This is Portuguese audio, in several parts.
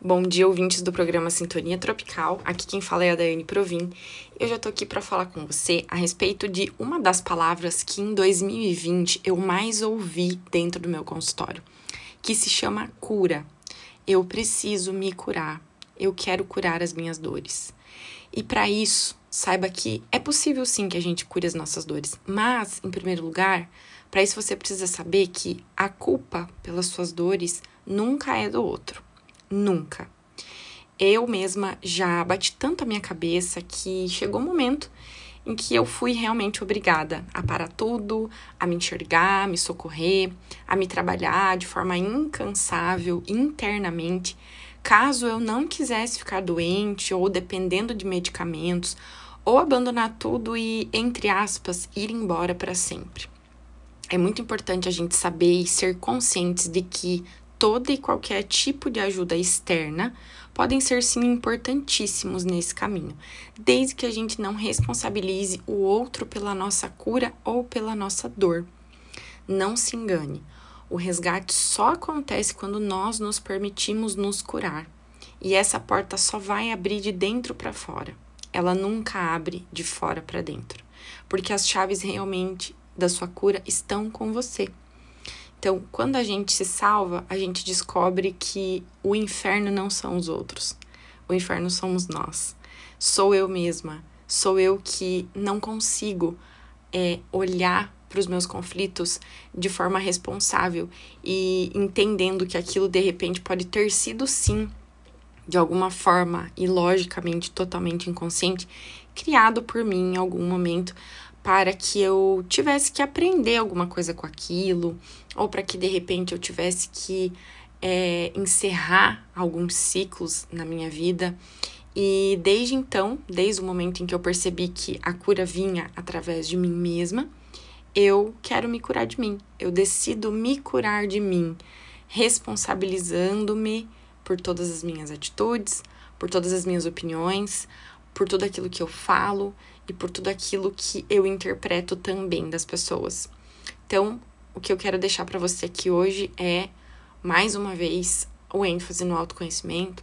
Bom dia, ouvintes do programa Sintonia Tropical. Aqui quem fala é a Daiane Provin. Eu já tô aqui para falar com você a respeito de uma das palavras que em 2020 eu mais ouvi dentro do meu consultório, que se chama cura. Eu preciso me curar. Eu quero curar as minhas dores. E para isso, saiba que é possível sim que a gente cure as nossas dores, mas em primeiro lugar, para isso você precisa saber que a culpa pelas suas dores nunca é do outro nunca. Eu mesma já bati tanto a minha cabeça que chegou um momento em que eu fui realmente obrigada a parar tudo, a me enxergar, a me socorrer, a me trabalhar de forma incansável internamente, caso eu não quisesse ficar doente ou dependendo de medicamentos, ou abandonar tudo e, entre aspas, ir embora para sempre. É muito importante a gente saber e ser conscientes de que toda e qualquer tipo de ajuda externa podem ser sim importantíssimos nesse caminho, desde que a gente não responsabilize o outro pela nossa cura ou pela nossa dor. Não se engane, o resgate só acontece quando nós nos permitimos nos curar. E essa porta só vai abrir de dentro para fora. Ela nunca abre de fora para dentro, porque as chaves realmente da sua cura estão com você. Então, quando a gente se salva, a gente descobre que o inferno não são os outros. O inferno somos nós. Sou eu mesma. Sou eu que não consigo é, olhar para os meus conflitos de forma responsável e entendendo que aquilo de repente pode ter sido sim, de alguma forma e logicamente totalmente inconsciente, criado por mim em algum momento para que eu tivesse que aprender alguma coisa com aquilo, ou para que de repente eu tivesse que é, encerrar alguns ciclos na minha vida. E desde então, desde o momento em que eu percebi que a cura vinha através de mim mesma, eu quero me curar de mim. Eu decido me curar de mim, responsabilizando-me por todas as minhas atitudes, por todas as minhas opiniões, por tudo aquilo que eu falo e por tudo aquilo que eu interpreto também das pessoas. Então, o que eu quero deixar para você aqui hoje é, mais uma vez, o ênfase no autoconhecimento,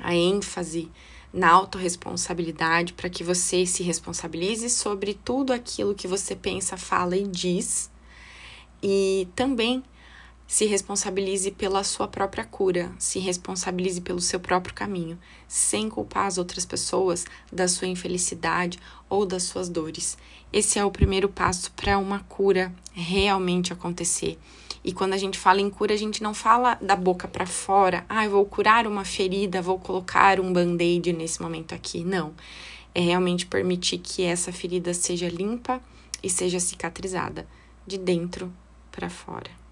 a ênfase na autorresponsabilidade para que você se responsabilize sobre tudo aquilo que você pensa, fala e diz. E também se responsabilize pela sua própria cura, se responsabilize pelo seu próprio caminho, sem culpar as outras pessoas da sua infelicidade ou das suas dores. Esse é o primeiro passo para uma cura realmente acontecer. E quando a gente fala em cura, a gente não fala da boca para fora, ah, eu vou curar uma ferida, vou colocar um band-aid nesse momento aqui. Não. É realmente permitir que essa ferida seja limpa e seja cicatrizada de dentro para fora.